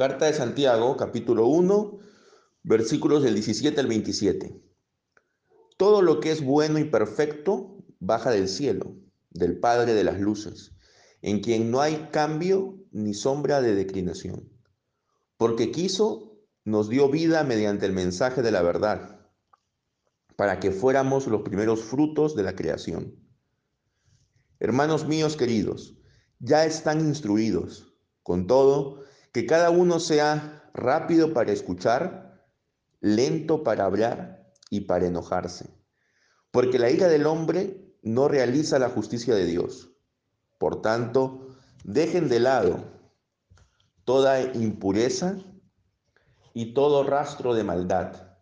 Carta de Santiago, capítulo 1, versículos del 17 al 27. Todo lo que es bueno y perfecto baja del cielo, del Padre de las Luces, en quien no hay cambio ni sombra de declinación. Porque quiso, nos dio vida mediante el mensaje de la verdad, para que fuéramos los primeros frutos de la creación. Hermanos míos queridos, ya están instruidos. Con todo, que cada uno sea rápido para escuchar, lento para hablar y para enojarse. Porque la ira del hombre no realiza la justicia de Dios. Por tanto, dejen de lado toda impureza y todo rastro de maldad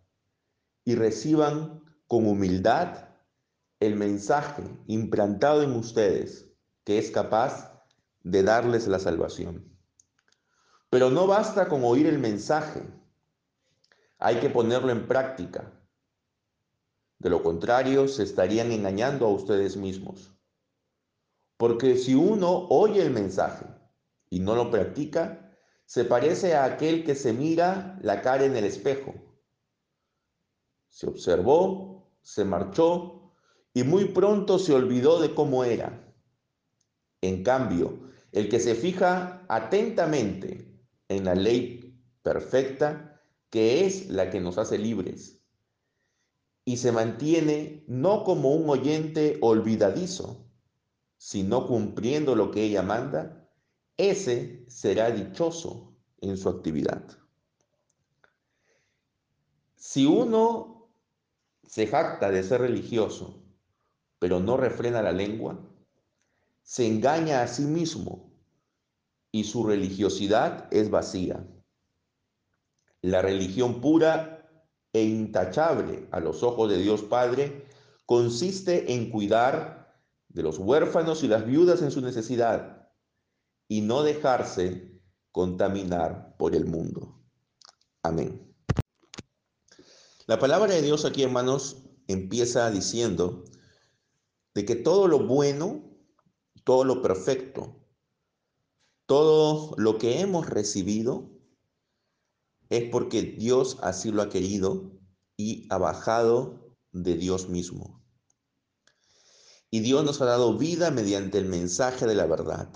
y reciban con humildad el mensaje implantado en ustedes que es capaz de darles la salvación. Pero no basta con oír el mensaje, hay que ponerlo en práctica. De lo contrario, se estarían engañando a ustedes mismos. Porque si uno oye el mensaje y no lo practica, se parece a aquel que se mira la cara en el espejo. Se observó, se marchó y muy pronto se olvidó de cómo era. En cambio, el que se fija atentamente en la ley perfecta, que es la que nos hace libres, y se mantiene no como un oyente olvidadizo, sino cumpliendo lo que ella manda, ese será dichoso en su actividad. Si uno se jacta de ser religioso, pero no refrena la lengua, se engaña a sí mismo y su religiosidad es vacía. La religión pura e intachable a los ojos de Dios Padre consiste en cuidar de los huérfanos y las viudas en su necesidad y no dejarse contaminar por el mundo. Amén. La palabra de Dios aquí, hermanos, empieza diciendo de que todo lo bueno, todo lo perfecto, todo lo que hemos recibido es porque Dios así lo ha querido y ha bajado de Dios mismo. Y Dios nos ha dado vida mediante el mensaje de la verdad.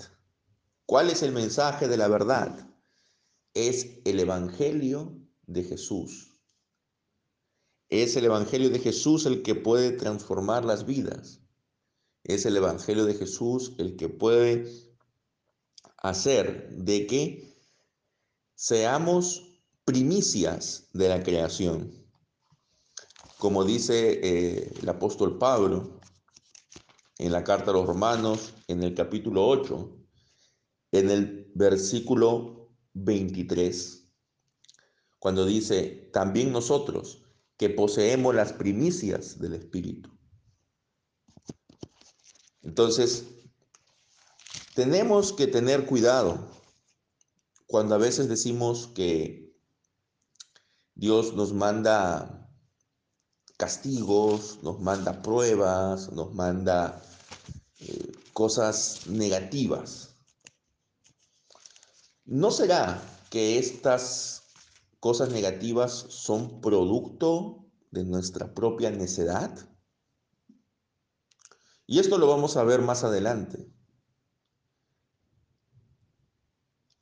¿Cuál es el mensaje de la verdad? Es el Evangelio de Jesús. Es el Evangelio de Jesús el que puede transformar las vidas. Es el Evangelio de Jesús el que puede hacer de que seamos primicias de la creación. Como dice eh, el apóstol Pablo en la carta a los romanos, en el capítulo 8, en el versículo 23, cuando dice, también nosotros que poseemos las primicias del Espíritu. Entonces, tenemos que tener cuidado cuando a veces decimos que Dios nos manda castigos, nos manda pruebas, nos manda eh, cosas negativas. ¿No será que estas cosas negativas son producto de nuestra propia necedad? Y esto lo vamos a ver más adelante.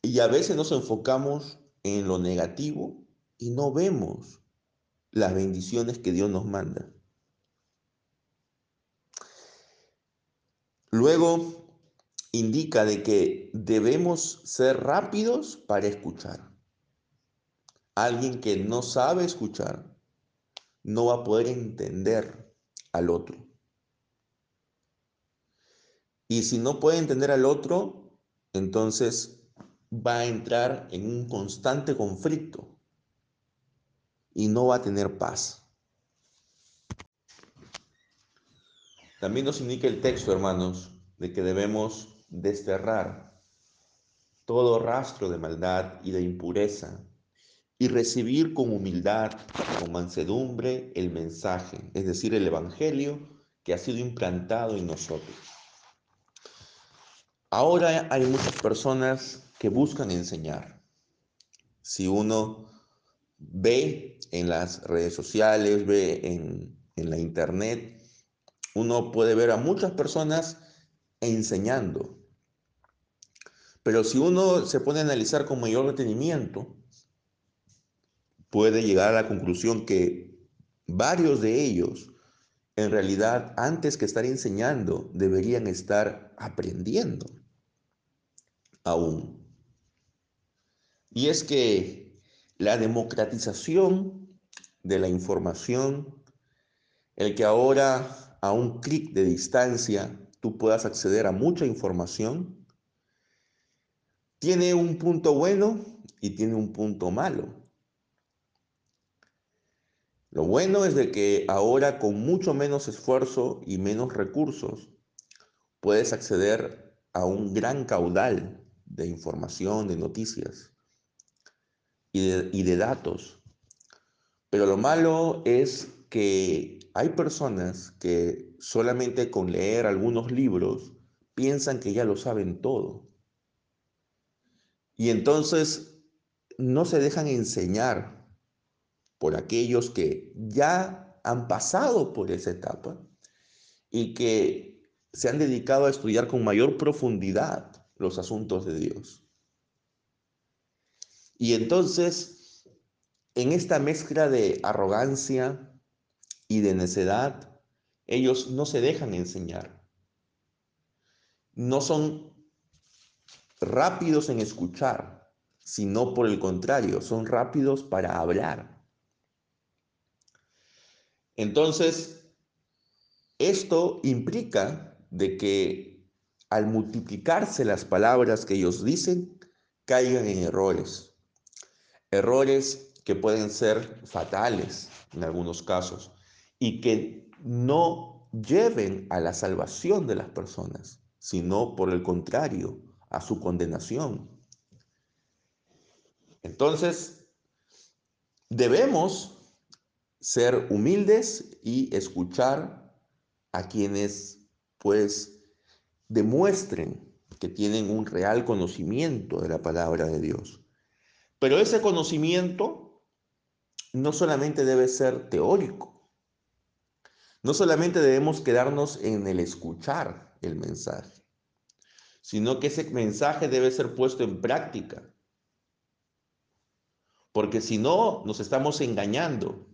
Y a veces nos enfocamos en lo negativo y no vemos las bendiciones que Dios nos manda. Luego indica de que debemos ser rápidos para escuchar. Alguien que no sabe escuchar no va a poder entender al otro. Y si no puede entender al otro, entonces va a entrar en un constante conflicto y no va a tener paz. También nos indica el texto, hermanos, de que debemos desterrar todo rastro de maldad y de impureza y recibir con humildad, con mansedumbre el mensaje, es decir, el Evangelio que ha sido implantado en nosotros. Ahora hay muchas personas que buscan enseñar, Si uno ve en las redes sociales, ve en, en la internet, uno puede ver a muchas personas enseñando. Pero si uno se pone a analizar con mayor detenimiento, puede llegar a la conclusión que varios de ellos, en realidad, antes que estar enseñando, deberían estar aprendiendo aún. Y es que la democratización de la información, el que ahora a un clic de distancia tú puedas acceder a mucha información, tiene un punto bueno y tiene un punto malo. Lo bueno es de que ahora con mucho menos esfuerzo y menos recursos puedes acceder a un gran caudal de información, de noticias y de, datos. Pero lo malo es que hay personas que solamente con leer algunos libros piensan que ya lo saben todo. Y entonces no se dejan enseñar por aquellos que ya han pasado por esa etapa y que se han dedicado a estudiar con mayor profundidad los asuntos de Dios. Y entonces, en esta mezcla de arrogancia y de necedad, ellos no se dejan enseñar. No son rápidos en escuchar, sino por el contrario, son rápidos para hablar. Entonces, esto implica de que al multiplicarse las palabras que ellos dicen, caigan en errores. Errores que pueden ser fatales en algunos casos y que no lleven a la salvación de las personas, sino por el contrario, a su condenación. Entonces, debemos ser humildes y escuchar a quienes pues demuestren que tienen un real conocimiento de la palabra de Dios. Pero ese conocimiento no solamente debe ser teórico, no solamente debemos quedarnos en el escuchar el mensaje, sino que ese mensaje debe ser puesto en práctica. Porque si no, nos estamos engañando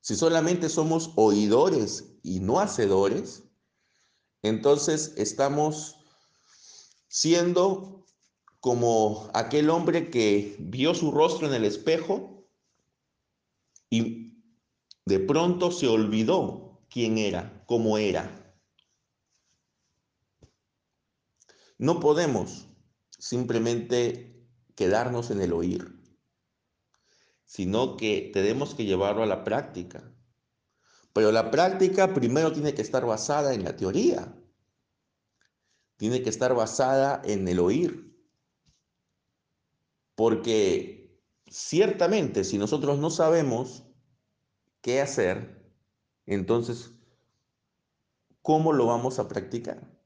si solamente somos oidores y no hacedores, entonces estamos siendo como aquel hombre que vio su rostro en el espejo y de pronto se olvidó quién era, cómo era. No podemos simplemente quedarnos en el oír sino que tenemos que llevarlo a la práctica. Pero la práctica primero tiene que estar basada en la teoría, tiene que estar basada en el oír. Porque ciertamente si nosotros no sabemos qué hacer, entonces, ¿cómo lo vamos a practicar?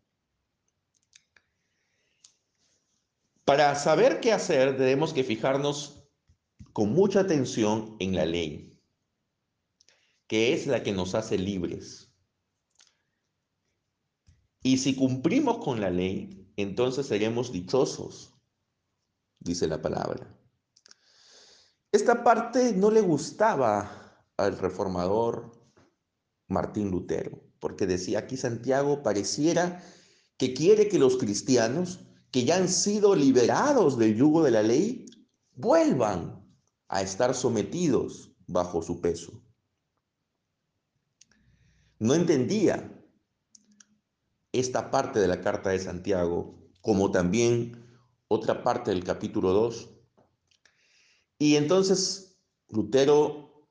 Para saber qué hacer, tenemos que fijarnos con mucha atención en la ley, que es la que nos hace libres. Y si cumplimos con la ley, entonces seremos dichosos, dice la palabra. Esta parte no le gustaba al reformador Martín Lutero, porque decía aquí Santiago pareciera que quiere que los cristianos que ya han sido liberados del yugo de la ley vuelvan a estar sometidos bajo su peso. No entendía esta parte de la carta de Santiago, como también otra parte del capítulo 2. Y entonces Lutero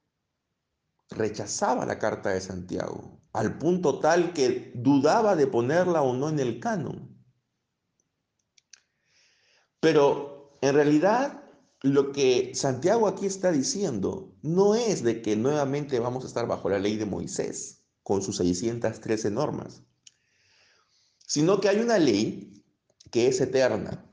rechazaba la carta de Santiago, al punto tal que dudaba de ponerla o no en el canon. Pero en realidad lo que Santiago aquí está diciendo no es de que nuevamente vamos a estar bajo la ley de Moisés con sus 613 normas, sino que hay una ley que es eterna,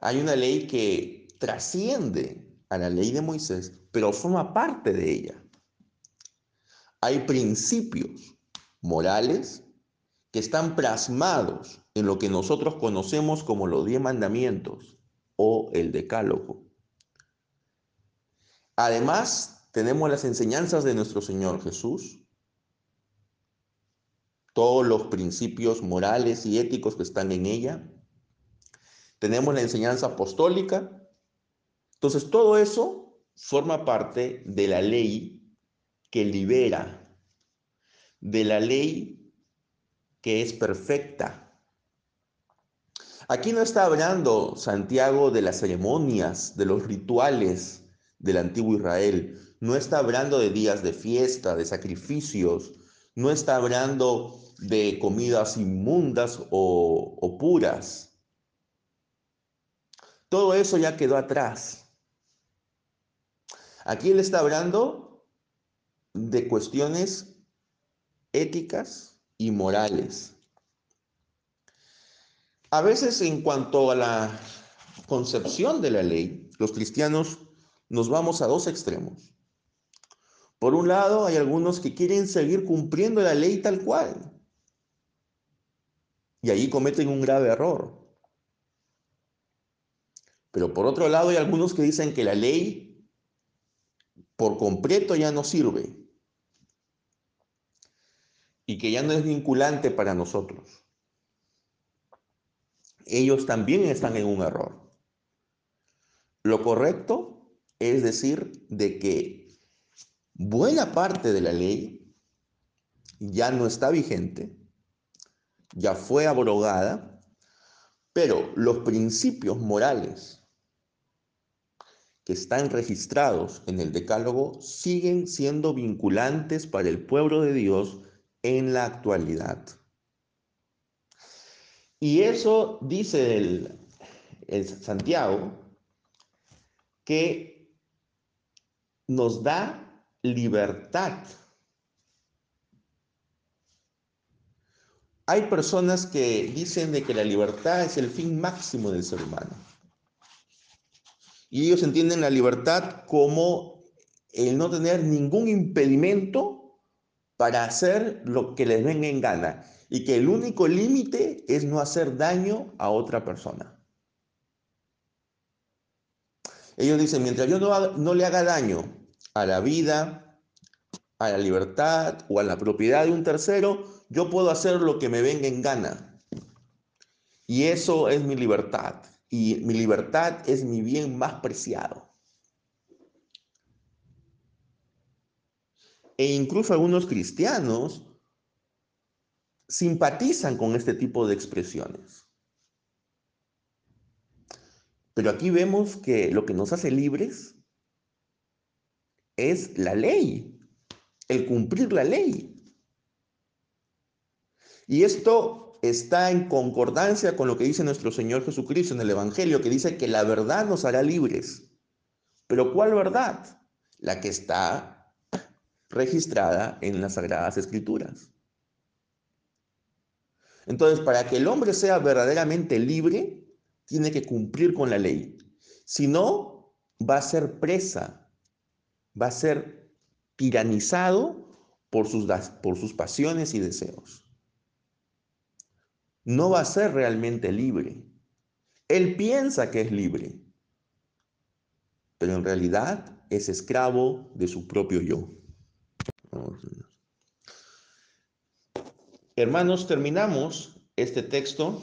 Hay una ley que trasciende a la ley de Moisés, pero forma parte de ella. Hay principios morales que están plasmados en lo que nosotros conocemos como los diez mandamientos o el decálogo. Además, tenemos las enseñanzas de nuestro Señor Jesús, todos los principios morales y éticos que están en ella. Tenemos la enseñanza apostólica. Entonces, todo eso forma parte de la ley que libera, de la ley que es perfecta. Aquí no está hablando Santiago de las ceremonias, de los rituales del antiguo Israel. No está hablando de días de fiesta, de sacrificios. No está hablando de comidas inmundas o, puras. Todo eso ya quedó atrás. Aquí él está hablando de cuestiones éticas y morales. A veces en cuanto a la concepción de la ley, los cristianos nos vamos a dos extremos. Por un lado, hay algunos que quieren seguir cumpliendo la ley tal cual, y ahí cometen un grave error. Pero por otro lado hay algunos que dicen que la ley por completo ya no sirve y que ya no es vinculante para nosotros. Ellos también están en un error. Lo correcto es decir de que buena parte de la ley ya no está vigente ya fue abrogada, pero los principios morales que están registrados en el Decálogo siguen siendo vinculantes para el pueblo de Dios en la actualidad. Y eso dice el, Santiago que nos da libertad Hay personas que dicen de que la libertad es el fin máximo del ser humano. Y ellos entienden la libertad como el no tener ningún impedimento para hacer lo que les venga en gana y que el único límite es no hacer daño a otra persona. Ellos dicen, mientras yo no, no le haga daño a la vida, a la libertad o a la propiedad de un tercero, yo puedo hacer lo que me venga en gana. Y eso es mi libertad. Y mi libertad es mi bien más preciado. E incluso algunos cristianos simpatizan con este tipo de expresiones. Pero aquí vemos que lo que nos hace libres es la ley, el cumplir la ley. Y esto está en concordancia con lo que dice nuestro Señor Jesucristo en el Evangelio, que dice que la verdad nos hará libres. Pero ¿cuál verdad? La que está registrada en las Sagradas Escrituras. Entonces, para que el hombre sea verdaderamente libre, tiene que cumplir con la ley. Si no, va a ser presa, va a ser tiranizado por sus, por sus pasiones y deseos no va a ser realmente libre. Él piensa que es libre, pero en realidad es esclavo de su propio yo. Hermanos, terminamos este texto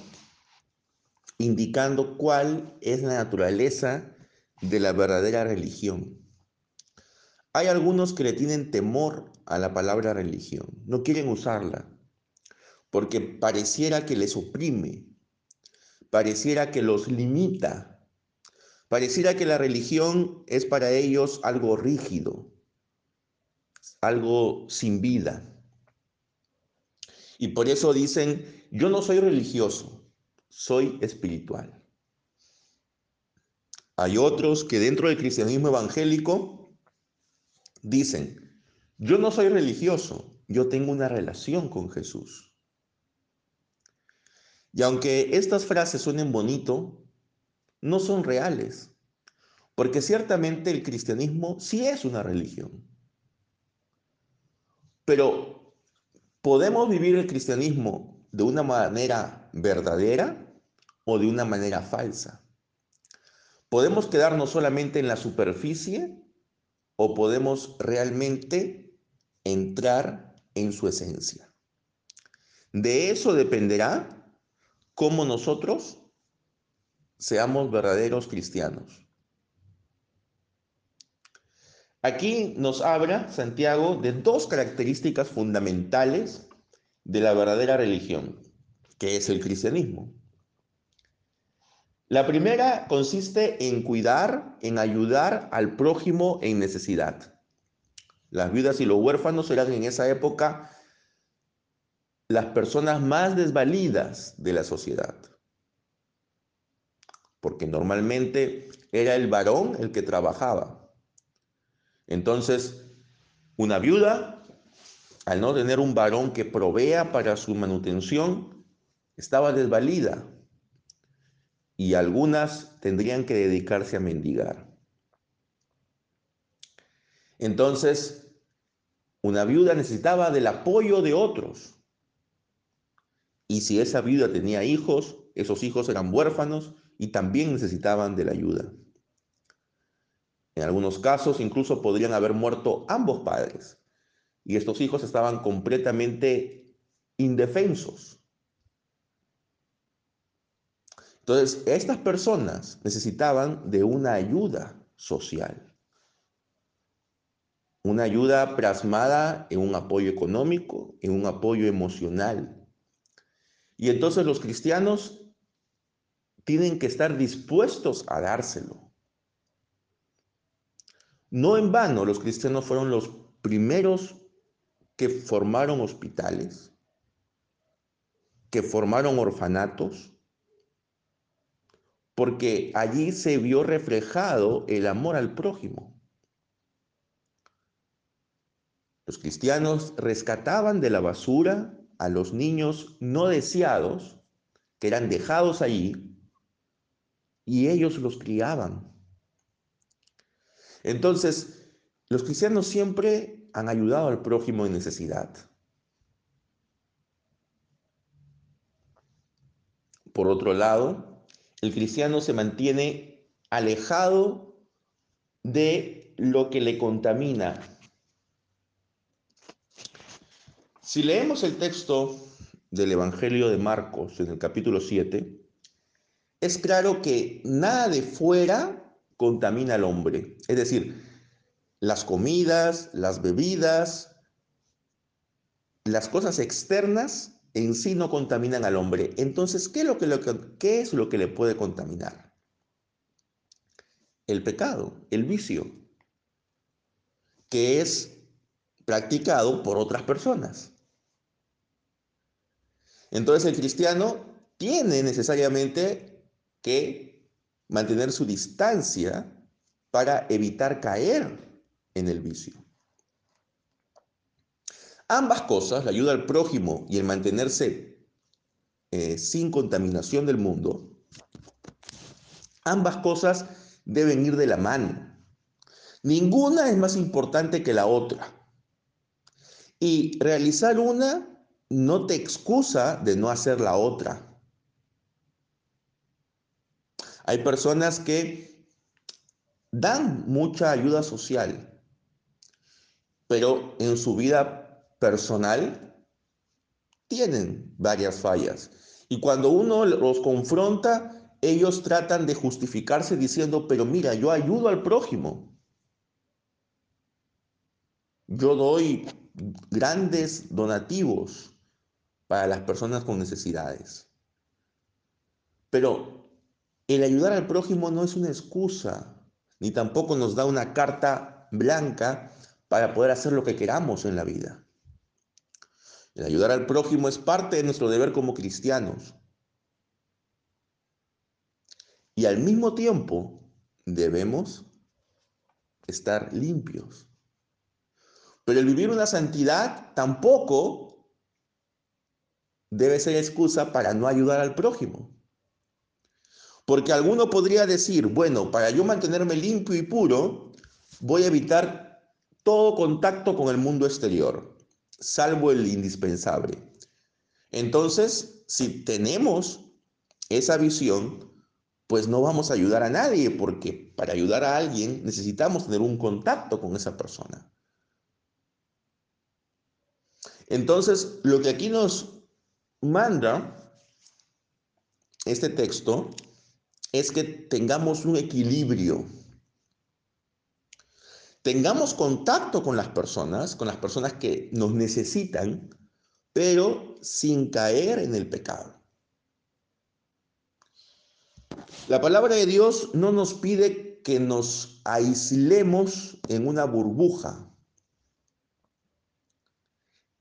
indicando cuál es la naturaleza de la verdadera religión. Hay algunos que le tienen temor a la palabra religión, no quieren usarla porque pareciera que les oprime, pareciera que los limita, pareciera que la religión es para ellos algo rígido, algo sin vida. Y por eso dicen, yo no soy religioso, soy espiritual. Hay otros que dentro del cristianismo evangélico dicen, yo no soy religioso, yo tengo una relación con Jesús. Y aunque estas frases suenen bonito, no son reales. Porque ciertamente el cristianismo sí es una religión. Pero podemos vivir el cristianismo de una manera verdadera o de una manera falsa. Podemos quedarnos solamente en la superficie o podemos realmente entrar en su esencia. De eso dependerá cómo nosotros seamos verdaderos cristianos. Aquí nos habla Santiago de dos características fundamentales de la verdadera religión, que es el cristianismo. La primera consiste en cuidar, en ayudar al prójimo en necesidad. Las viudas y los huérfanos eran en esa época las personas más desvalidas de la sociedad. Porque normalmente era el varón el que trabajaba. Entonces, una viuda, al no tener un varón que provea para su manutención, estaba desvalida y algunas tendrían que dedicarse a mendigar. Entonces, una viuda necesitaba del apoyo de otros. Y si esa viuda tenía hijos, esos hijos eran huérfanos y también necesitaban de la ayuda. En algunos casos incluso podrían haber muerto ambos padres y estos hijos estaban completamente indefensos. Entonces, estas personas necesitaban de una ayuda social, una ayuda plasmada en un apoyo económico, en un apoyo emocional. Y entonces los cristianos tienen que estar dispuestos a dárselo. No en vano los cristianos fueron los primeros que formaron hospitales, que formaron orfanatos, porque allí se vio reflejado el amor al prójimo. Los cristianos rescataban de la basura a los niños no deseados, que eran dejados allí, y ellos los criaban. Entonces, los cristianos siempre han ayudado al prójimo en necesidad. Por otro lado, el cristiano se mantiene alejado de lo que le contamina. Si leemos el texto del Evangelio de Marcos en el capítulo 7, es claro que nada de fuera contamina al hombre. Es decir, las comidas, las bebidas, las cosas externas en sí no contaminan al hombre. Entonces, ¿qué es lo que, qué es lo que le puede contaminar? El pecado, el vicio, que es practicado por otras personas. Entonces el cristiano tiene necesariamente que mantener su distancia para evitar caer en el vicio. Ambas cosas, la ayuda al prójimo y el mantenerse eh, sin contaminación del mundo, ambas cosas deben ir de la mano. Ninguna es más importante que la otra. Y realizar una no te excusa de no hacer la otra. Hay personas que dan mucha ayuda social, pero en su vida personal tienen varias fallas. Y cuando uno los confronta, ellos tratan de justificarse diciendo, pero mira, yo ayudo al prójimo. Yo doy grandes donativos para las personas con necesidades. Pero el ayudar al prójimo no es una excusa, ni tampoco nos da una carta blanca para poder hacer lo que queramos en la vida. El ayudar al prójimo es parte de nuestro deber como cristianos. Y al mismo tiempo debemos estar limpios. Pero el vivir una santidad tampoco debe ser excusa para no ayudar al prójimo. Porque alguno podría decir, bueno, para yo mantenerme limpio y puro, voy a evitar todo contacto con el mundo exterior, salvo el indispensable. Entonces, si tenemos esa visión, pues no vamos a ayudar a nadie, porque para ayudar a alguien necesitamos tener un contacto con esa persona. Entonces, lo que aquí nos manda este texto es que tengamos un equilibrio. Tengamos contacto con las personas, con las personas que nos necesitan, pero sin caer en el pecado. La palabra de Dios no nos pide que nos aislemos en una burbuja.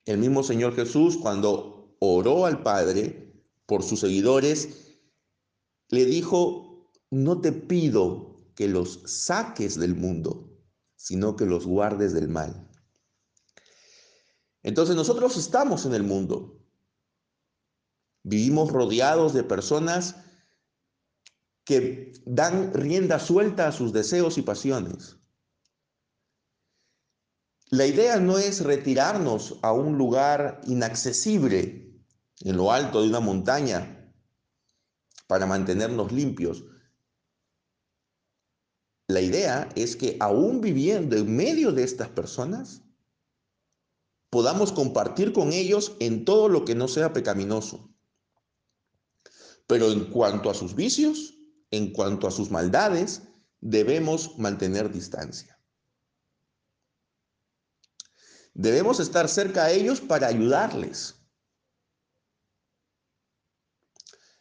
El mismo Señor Jesús, cuando oró al Padre por sus seguidores, le dijo, no te pido que los saques del mundo, sino que los guardes del mal. Entonces nosotros estamos en el mundo. Vivimos rodeados de personas que dan rienda suelta a sus deseos y pasiones. La idea no es retirarnos a un lugar inaccesible en lo alto de una montaña para mantenernos limpios. La idea es que aún viviendo en medio de estas personas, podamos compartir con ellos en todo lo que no sea pecaminoso. Pero en cuanto a sus vicios, en cuanto a sus maldades, debemos mantener distancia. Debemos estar cerca a ellos para ayudarles.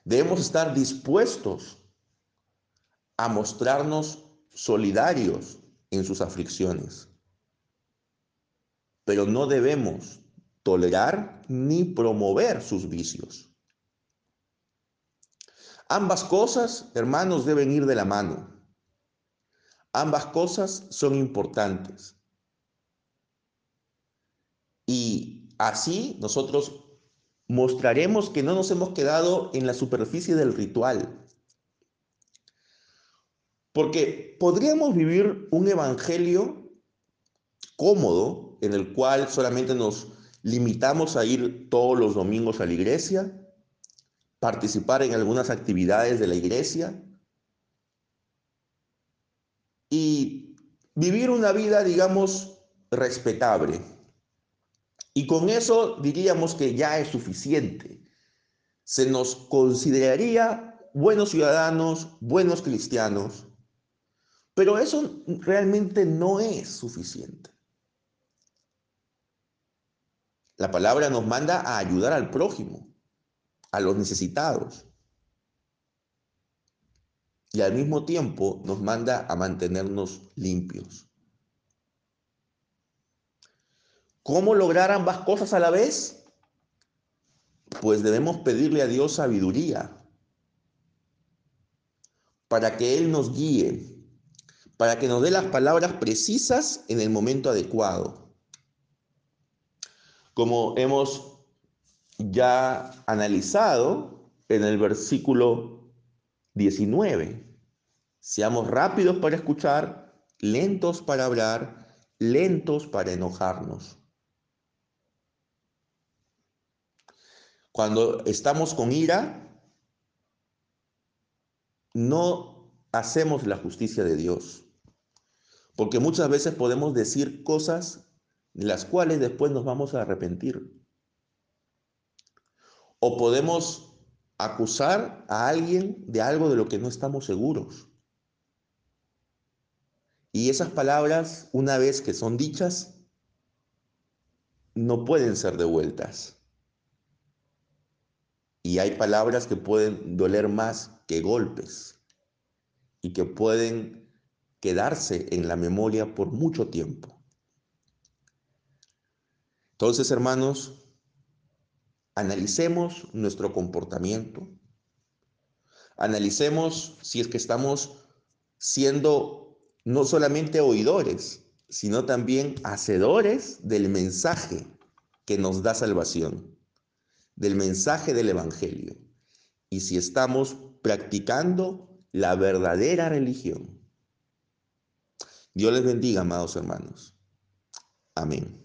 Debemos estar dispuestos a mostrarnos solidarios en sus aflicciones. Pero no debemos tolerar ni promover sus vicios. Ambas cosas, hermanos, deben ir de la mano. Ambas cosas son importantes. Y así nosotros mostraremos que no nos hemos quedado en la superficie del ritual. Porque podríamos vivir un evangelio cómodo en el cual solamente nos limitamos a ir todos los domingos a la iglesia, participar en algunas actividades de la iglesia y vivir una vida, digamos, respetable. Y con eso diríamos que ya es suficiente. Se nos consideraría buenos ciudadanos, buenos cristianos, pero eso realmente no es suficiente. La palabra nos manda a ayudar al prójimo a los necesitados. Y al mismo tiempo nos manda a mantenernos limpios. ¿Cómo lograr ambas cosas a la vez? Pues debemos pedirle a Dios sabiduría para que Él nos guíe, para que nos dé las palabras precisas en el momento adecuado. Como hemos ya analizado en el versículo 19. Seamos rápidos para escuchar, lentos para hablar, lentos para enojarnos. Cuando estamos con ira, no hacemos la justicia de Dios. Porque muchas veces podemos decir cosas de las cuales después nos vamos a arrepentir. O podemos acusar a alguien de algo de lo que no estamos seguros. Y esas palabras, una vez que son dichas, no pueden ser devueltas. Y hay palabras que pueden doler más que golpes y que pueden quedarse en la memoria por mucho tiempo. Entonces, hermanos, analicemos nuestro comportamiento, analicemos si es que estamos siendo no solamente oidores, sino también hacedores del mensaje que nos da salvación, del mensaje del Evangelio. Y si estamos practicando la verdadera religión. Dios les bendiga, amados hermanos. Amén.